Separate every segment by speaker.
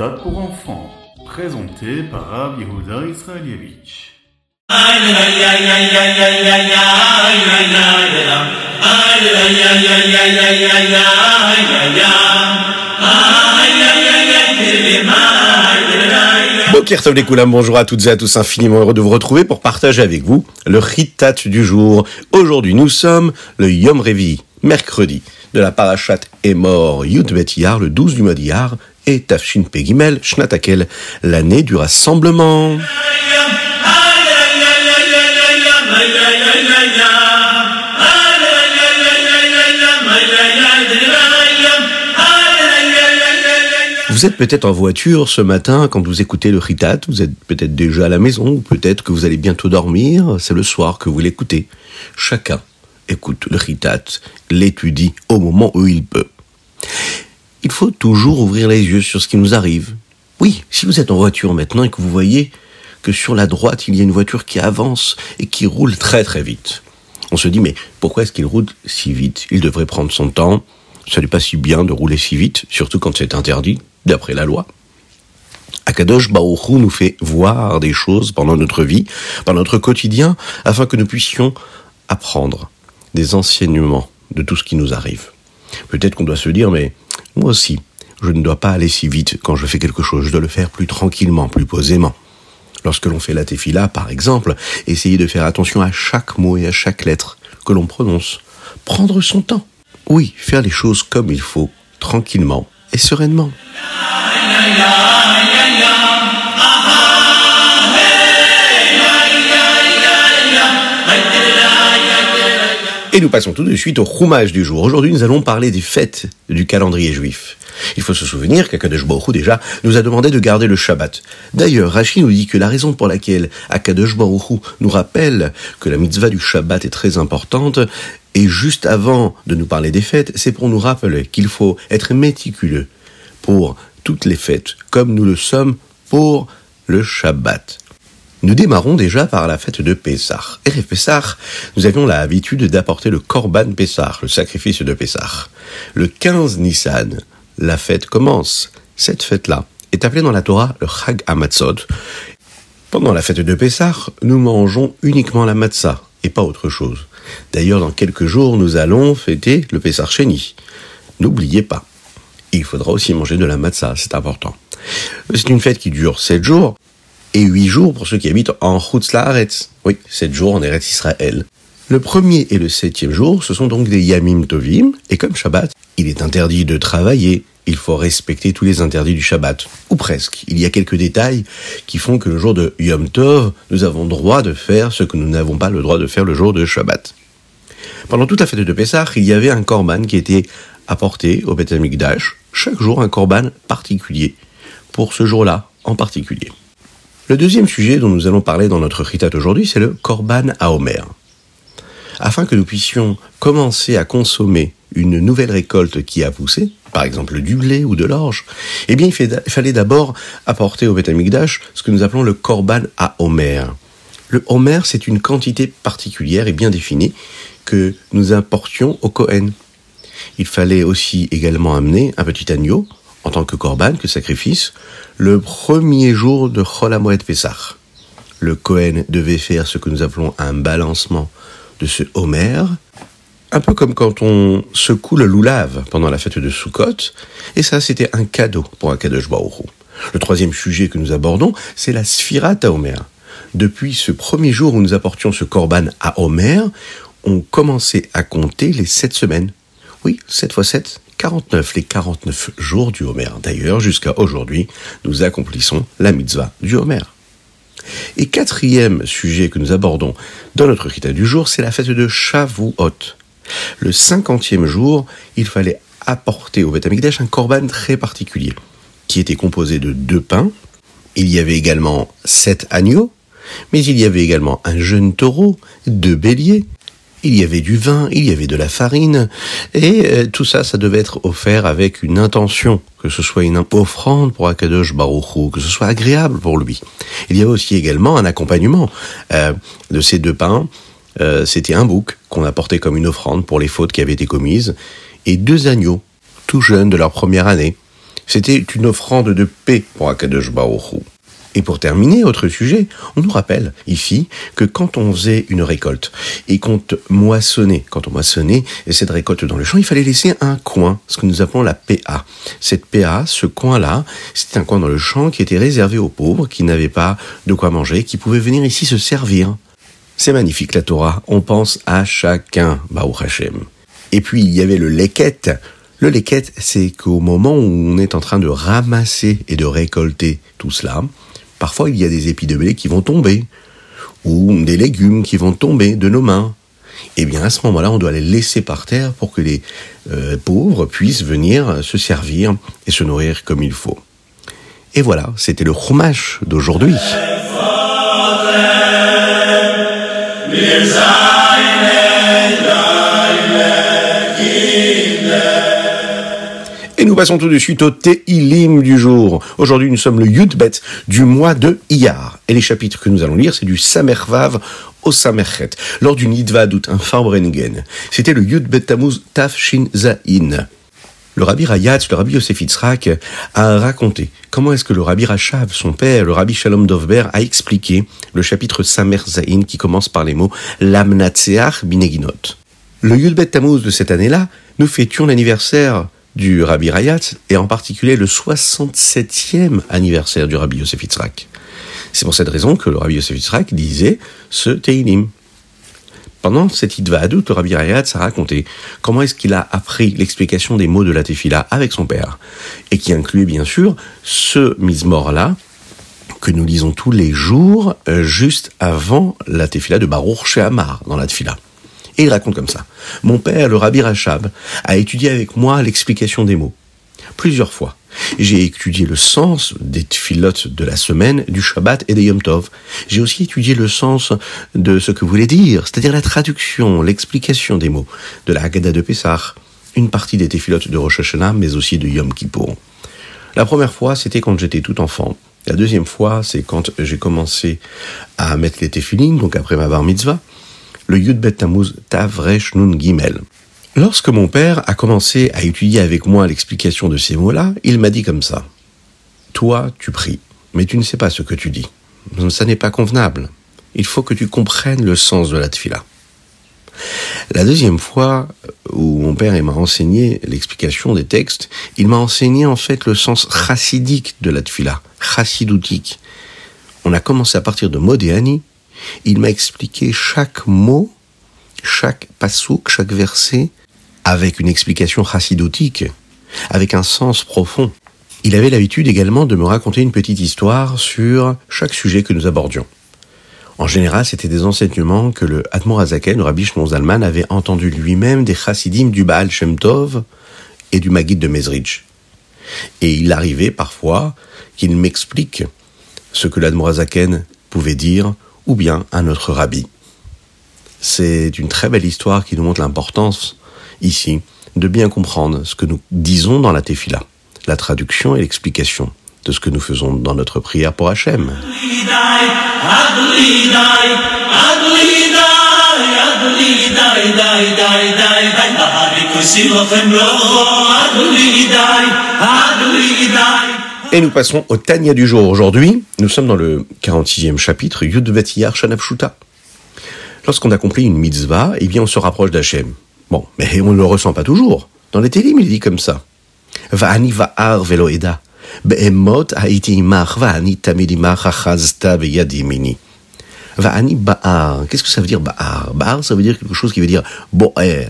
Speaker 1: Ritat pour enfants, présenté par Rav Yehuda Israelievich.
Speaker 2: Bonjour à toutes et à tous, infiniment heureux de vous retrouver pour partager avec vous le Ritat du jour. Aujourd'hui, nous sommes le Yom Revi, mercredi, de la Parashat est mort Yud Bet Yar, le 12 du mois d'Iyar, et Tafshin Pegimel, Shnatakel, l'année du rassemblement. Vous êtes peut-être en voiture ce matin quand vous écoutez le Ritat, vous êtes peut-être déjà à la maison, ou peut-être que vous allez bientôt dormir, c'est le soir que vous l'écoutez. Chacun écoute le Ritat, l'étudie au moment où il peut. Il faut toujours ouvrir les yeux sur ce qui nous arrive. Oui, si vous êtes en voiture maintenant et que vous voyez que sur la droite il y a une voiture qui avance et qui roule très très vite. On se dit mais pourquoi est-ce qu'il roule si vite? Il devrait prendre son temps. Ce n'est pas si bien de rouler si vite, surtout quand c'est interdit, d'après la loi. Akadosh Baruch Hu nous fait voir des choses pendant notre vie, pendant notre quotidien, afin que nous puissions apprendre des enseignements de tout ce qui nous arrive. Peut-être qu'on doit se dire, mais moi aussi, je ne dois pas aller si vite quand je fais quelque chose, je dois le faire plus tranquillement, plus posément. Lorsque l'on fait la tefila, par exemple, essayez de faire attention à chaque mot et à chaque lettre que l'on prononce. Prendre son temps. Oui, faire les choses comme il faut, tranquillement et sereinement. Et nous passons tout de suite au roumage du jour. Aujourd'hui, nous allons parler des fêtes du calendrier juif. Il faut se souvenir qu'Akadosh Baruch déjà, nous a demandé de garder le Shabbat. D'ailleurs, Rachid nous dit que la raison pour laquelle Akadosh Baruch nous rappelle que la mitzvah du Shabbat est très importante, et juste avant de nous parler des fêtes, c'est pour nous rappeler qu'il faut être méticuleux pour toutes les fêtes, comme nous le sommes pour le Shabbat. Nous démarrons déjà par la fête de Pessah. Et Pessah, nous avions l'habitude d'apporter le Korban Pessah, le sacrifice de Pessah. Le 15 Nissan, la fête commence. Cette fête-là est appelée dans la Torah le Chag Hamatzot. Pendant la fête de Pessah, nous mangeons uniquement la matzah et pas autre chose. D'ailleurs, dans quelques jours, nous allons fêter le Pessah Sheni. N'oubliez pas, il faudra aussi manger de la matzah, c'est important. C'est une fête qui dure sept jours, et huit jours pour ceux qui habitent en Chutz Laaretz. Oui, sept jours en Eretz Israël. Le premier et le septième jour, ce sont donc des Yamim Tovim, et comme Shabbat, il est interdit de travailler, il faut respecter tous les interdits du Shabbat, ou presque. Il y a quelques détails qui font que le jour de Yom Tov, nous avons droit de faire ce que nous n'avons pas le droit de faire le jour de Shabbat. Pendant toute la fête de Pessah, il y avait un korban qui était apporté au Beth Amikdash, chaque jour un korban particulier, pour ce jour-là en particulier. Le deuxième sujet dont nous allons parler dans notre ritat aujourd'hui, c'est le korban à Homer. Afin que nous puissions commencer à consommer une nouvelle récolte qui a poussé, par exemple du blé ou de l'orge, eh bien il fallait d'abord apporter au Beth Amikdash ce que nous appelons le korban à Homer. Le Homer, c'est une quantité particulière et bien définie que nous importions au Kohen. Il fallait aussi également amener un petit agneau en tant que korban, que sacrifice, le premier jour de Chol Hamoed. Le Kohen devait faire ce que nous appelons un balancement de ce Homer, un peu comme quand on secoue le loulave pendant la fête de Sukkot, et ça c'était un cadeau pour un Kadosh Baruch Le troisième sujet que nous abordons, c'est la Sfirat à Homer. Depuis ce premier jour où nous apportions ce korban à Homer, on commençait à compter les sept semaines. Oui, 7 fois 7, 49, les 49 jours du Homer. D'ailleurs, jusqu'à aujourd'hui, nous accomplissons la mitzvah du Homer. Et quatrième sujet que nous abordons dans notre rita du jour, c'est la fête de Shavuot. Le cinquantième jour, il fallait apporter au Beth un korban très particulier, qui était composé de deux pains. Il y avait également sept agneaux, mais il y avait également un jeune taureau, deux béliers, il y avait du vin, il y avait de la farine, et euh, tout ça, ça devait être offert avec une intention, que ce soit une offrande pour Akadosh Baruchou, que ce soit agréable pour lui. Il y avait aussi également un accompagnement euh, de ces deux pains. Euh, C'était un bouc qu'on apportait comme une offrande pour les fautes qui avaient été commises, et deux agneaux, tout jeunes de leur première année. C'était une offrande de paix pour Akadosh Baruch et pour terminer, autre sujet, on nous rappelle ici que quand on faisait une récolte et qu'on moissonnait, quand on moissonnait cette récolte dans le champ, il fallait laisser un coin, ce que nous appelons la PA. Cette PA, ce coin-là, c'était un coin dans le champ qui était réservé aux pauvres, qui n'avaient pas de quoi manger, qui pouvaient venir ici se servir. C'est magnifique la Torah, on pense à chacun, Baruch Hashem. Et puis il y avait le leket. Le leket, c'est qu'au moment où on est en train de ramasser et de récolter tout cela, Parfois, il y a des épis de blé qui vont tomber, ou des légumes qui vont tomber de nos mains. Eh bien, à ce moment-là, on doit les laisser par terre pour que les euh, pauvres puissent venir se servir et se nourrir comme il faut. Et voilà, c'était le chumash d'aujourd'hui. Nous passons tout de suite au Teilim du jour. Aujourd'hui, nous sommes le Yudbet du mois de Iyar. Et les chapitres que nous allons lire, c'est du Samervav au Samerchet, lors du Nidvadut, un Farbrengen. C'était le Yudbet Tamuz Tafshin Zain. Le rabbi Rayatz, le rabbi Yosef Yitzhak, a raconté comment est-ce que le rabbi Rachav, son père, le rabbi Shalom Dovber, a expliqué le chapitre Samer Zain qui commence par les mots Lamnatseach Bineginot. Le Yudbet Tamuz de cette année-là, nous fêtions l'anniversaire du Rabbi Rayat, et en particulier le 67e anniversaire du Rabbi Yosef Yitzhak. C'est pour cette raison que le Rabbi Yosef Yitzhak disait ce Teilim. Pendant cette Idvahadut, le Rabbi Rayat a raconté comment est-ce qu'il a appris l'explication des mots de la Tefila avec son père, et qui incluait bien sûr ce Mizmor-là, que nous lisons tous les jours, euh, juste avant la Tefila de Baruch Shehamar, dans la Tefila. Et il raconte comme ça. Mon père, le Rabbi Rachab, a étudié avec moi l'explication des mots. Plusieurs fois. J'ai étudié le sens des tfilotes de la semaine, du Shabbat et des Yom Tov. J'ai aussi étudié le sens de ce que voulait dire, c'est-à-dire la traduction, l'explication des mots de la Haggadah de Pessah, une partie des tfilotes de Rosh Hashanah, mais aussi de Yom Kippour. La première fois, c'était quand j'étais tout enfant. La deuxième fois, c'est quand j'ai commencé à mettre les téfilines, donc après ma bar mitzvah le Yudbet Tammuz Tavresh Nun Gimel. Lorsque mon père a commencé à étudier avec moi l'explication de ces mots-là, il m'a dit comme ça. Toi, tu pries, mais tu ne sais pas ce que tu dis. Ça n'est pas convenable. Il faut que tu comprennes le sens de la tfila. La deuxième fois où mon père m'a enseigné l'explication des textes, il m'a enseigné en fait le sens chassidique de la tfila, chassidoutique. On a commencé à partir de Modéani il m'a expliqué chaque mot, chaque pasouk, chaque verset, avec une explication chassidotique, avec un sens profond. Il avait l'habitude également de me raconter une petite histoire sur chaque sujet que nous abordions. En général, c'était des enseignements que le Admor Azaken, Rabbi Shimon Zalman, avait entendu lui-même des chassidim du Baal Shem Tov et du Maguid de Mezrich. Et il arrivait parfois qu'il m'explique ce que l'Admor Azaken pouvait dire ou bien un autre rabbi. C'est une très belle histoire qui nous montre l'importance, ici, de bien comprendre ce que nous disons dans la tefila, la traduction et l'explication de ce que nous faisons dans notre prière pour Hachem. Et nous passons au Tania du jour. Aujourd'hui, nous sommes dans le 46e chapitre, Yudvet Yar Shanafshuta. Lorsqu'on accomplit une mitzvah, eh bien, on se rapproche d'Hachem. Bon, mais on ne le ressent pas toujours. Dans les télim, il dit comme ça. Va'ani va'ar veloeda. Be'emot ha'iti va'ani tamid imach achazta beyadimini. Va'ani ba'ar. Qu'est-ce que ça veut dire ba'ar? Ba'ar, ça veut dire quelque chose qui veut dire bo'er.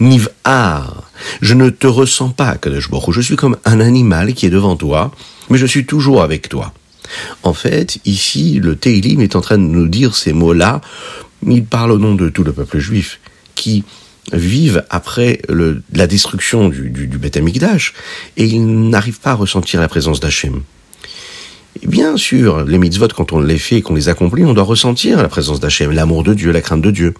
Speaker 2: Niv'ar. Je ne te ressens pas, Kadosh Je suis comme un animal qui est devant toi, mais je suis toujours avec toi. En fait, ici, le Teilim est en train de nous dire ces mots-là. Il parle au nom de tout le peuple juif qui vivent après la destruction du, du, Beth Amikdash et ils n'arrivent pas à ressentir la présence d'Hachem. bien sûr, les mitzvot, quand on les fait et qu'on les accomplit, on doit ressentir la présence d'Hachem, l'amour de Dieu, la crainte de Dieu.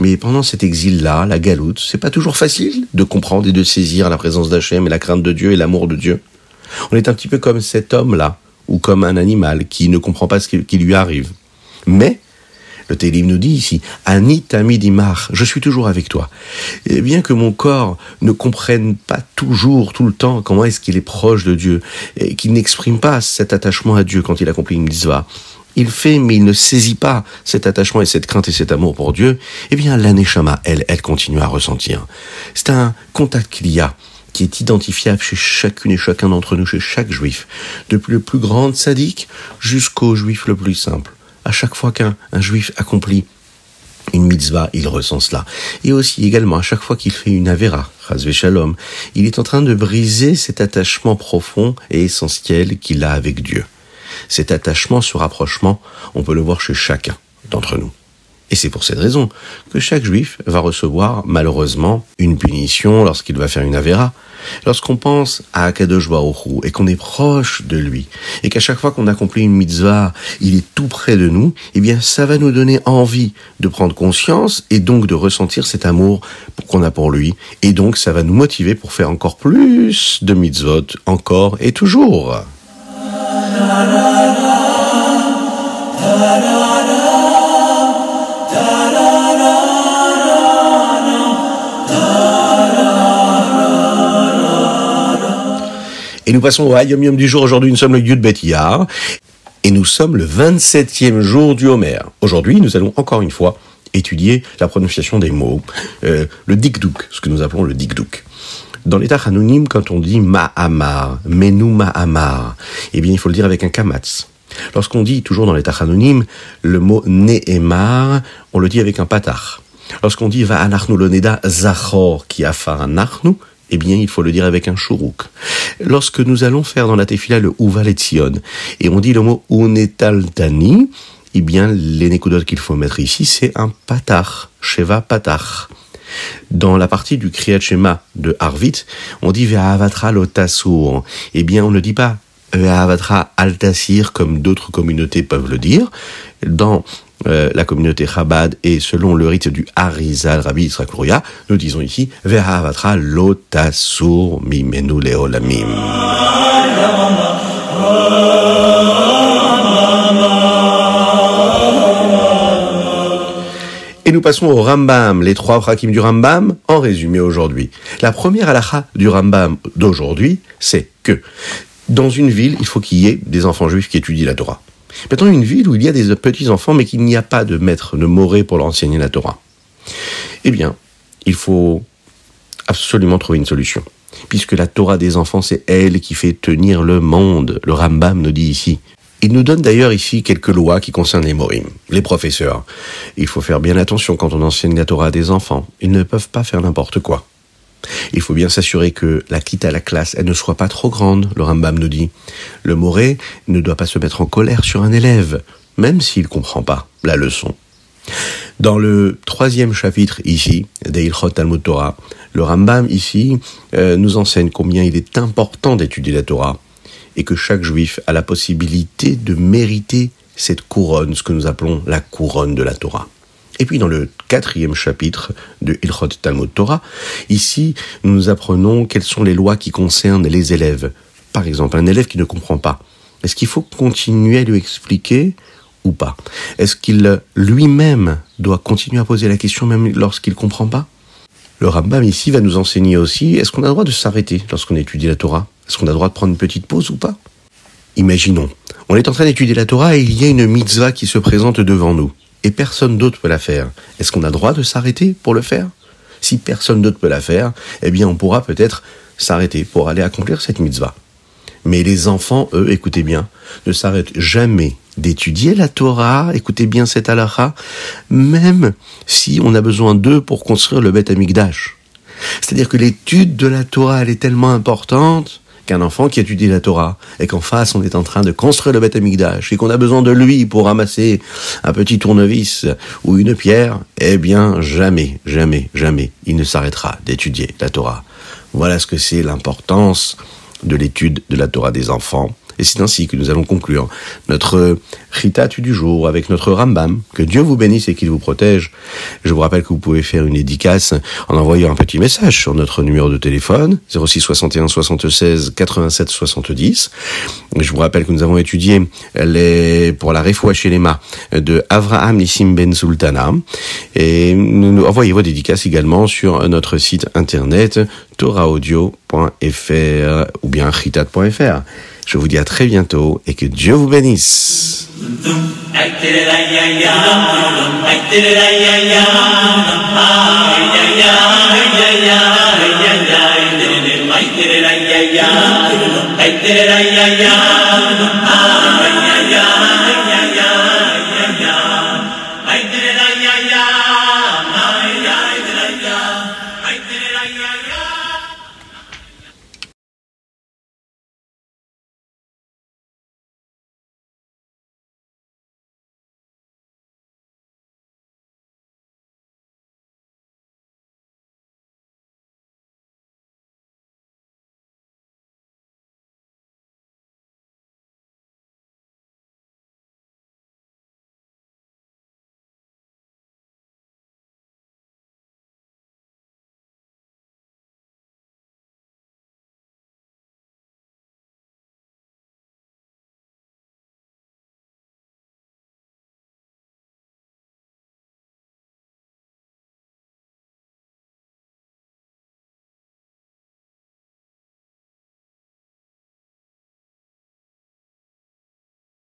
Speaker 2: Mais pendant cet exil-là, la galoute, c'est pas toujours facile de comprendre et de saisir la présence d'Hachem et la crainte de Dieu et l'amour de Dieu. On est un petit peu comme cet homme-là, ou comme un animal qui ne comprend pas ce qui lui arrive. Mais Le Télim nous dit ici, Ani tamidimar, je suis toujours avec toi. Et bien que mon corps ne comprenne pas toujours, tout le temps, comment est-ce qu'il est proche de Dieu, et qu'il n'exprime pas cet attachement à Dieu quand il accomplit une mitzvah, il fait, mais il ne saisit pas cet attachement et cette crainte et cet amour pour Dieu, eh bien, l'aneshama, elle, elle continue à ressentir. C'est un contact qu'il y a qui est identifiable chez chacune et chacun d'entre nous, chez chaque juif, depuis le plus grand sadique jusqu'au juif le plus simple. À chaque fois qu'un juif accomplit une mitzvah, il ressent cela. Et aussi également, à chaque fois qu'il fait une shalom, il est en train de briser cet attachement profond et essentiel qu'il a avec Dieu. Cet attachement, ce rapprochement, on peut le voir chez chacun d'entre nous. Et c'est pour cette raison que chaque juif va recevoir malheureusement une punition lorsqu'il va faire une avéra. Lorsqu'on pense à Akadosh Baruch et qu'on est proche de lui, et qu'à chaque fois qu'on accomplit une mitzvah, il est tout près de nous, eh bien ça va nous donner envie de prendre conscience et donc de ressentir cet amour qu'on a pour lui. Et donc ça va nous motiver pour faire encore plus de mitzvot, encore et toujours. Et nous passons au Hayom Yom du jour. Aujourd'hui, nous sommes le Yud Bet Et nous sommes le 27e jour du Homer. Aujourd'hui, nous allons encore une fois étudier la prononciation des mots, euh, le dikduk, ce que nous appelons le dikduk. Dans l'état anonyme, quand on dit ma'amar, menu ma'amar, eh bien, il faut le dire avec un kamatz. Lorsqu'on dit, toujours dans l'état anonyme, le mot ne'emar, on le dit avec un patar. Lorsqu'on dit va anachnu loneda zachor qui a anachnu, eh bien, il faut le dire avec un chourouk. Lorsque nous allons faire dans la tefila le Uvaletzion, et on dit le mot Unetaltani, eh bien, les qu'il faut mettre ici, c'est un patar, Sheva patar. Dans la partie du Kriyat Shema de Arvit, on dit Ve'avatra lotasur. Eh bien, on ne dit pas Ve'avatra altasir comme d'autres communautés peuvent le dire. Dans euh, la communauté Chabad et selon le rite du Harizal Rabbi Yitzhak nous disons ici Ve'havatra lotasur mimenu leolamim. Passons au Rambam, les trois frakim du Rambam, en résumé aujourd'hui. La première halakha du Rambam d'aujourd'hui, c'est que dans une ville, il faut qu'il y ait des enfants juifs qui étudient la Torah. Maintenant, une ville où il y a des petits-enfants, mais qu'il n'y a pas de maître, de moré pour leur enseigner la Torah. Eh bien, il faut absolument trouver une solution. Puisque la Torah des enfants, c'est elle qui fait tenir le monde. Le Rambam nous dit ici. Il nous donne d'ailleurs ici quelques lois qui concernent les morim, les professeurs. Il faut faire bien attention quand on enseigne la Torah à des enfants. Ils ne peuvent pas faire n'importe quoi. Il faut bien s'assurer que la quitte à la classe, elle ne soit pas trop grande, le Rambam nous dit. Le moré ne doit pas se mettre en colère sur un élève, même s'il ne comprend pas la leçon. Dans le troisième chapitre ici, d'Eilchot Talmud Torah, le Rambam ici euh, nous enseigne combien il est important d'étudier la Torah et que chaque juif a la possibilité de mériter cette couronne, ce que nous appelons la couronne de la Torah. Et puis dans le quatrième chapitre de Ilchot Talmud Torah, ici, nous apprenons quelles sont les lois qui concernent les élèves. Par exemple, un élève qui ne comprend pas. Est-ce qu'il faut continuer à lui expliquer ou pas? Est-ce qu'il lui-même doit continuer à poser la question même lorsqu'il ne comprend pas? Le Rambam ici va nous enseigner aussi, est-ce qu'on a le droit de s'arrêter lorsqu'on étudie la Torah? Est-ce qu'on a le droit de prendre une petite pause ou pas? Imaginons, on est en train d'étudier la Torah et il y a une mitzvah qui se présente devant nous. Et personne d'autre peut la faire, est-ce qu'on a droit de s'arrêter pour le faire? Si personne d'autre peut la faire, eh bien on pourra peut-être s'arrêter pour aller accomplir cette mitzvah. Mais les enfants, eux, écoutez bien, ne s'arrêtent jamais d'étudier la Torah, écoutez bien cette halakha, même si on a besoin d'eux pour construire le Beth Amikdash. C'est-à-dire que l'étude de la Torah, elle est tellement importante qu'un enfant qui étudie la Torah et qu'en face on est en train de construire le Beth Amikdash et qu'on a besoin de lui pour ramasser un petit tournevis ou une pierre, eh bien jamais, jamais, jamais il ne s'arrêtera d'étudier la Torah. Voilà ce que c'est l'importance de l'étude de la Torah des enfants Et c'est ainsi que nous allons conclure notre Ritat du jour avec notre Rambam. Que Dieu vous bénisse et qu'il vous protège. Je vous rappelle que vous pouvez faire une dédicace en envoyant un petit message sur notre numéro de téléphone 06 61 76 87 70. Je vous rappelle que nous avons étudié les, pour la Refoua les de Avraham Nissim Ben Sultana. Et nous envoyez vos dédicaces également sur notre site internet toraaudio.fr ou bien chitat.fr. Je vous dis à très bientôt et que Dieu vous bénisse.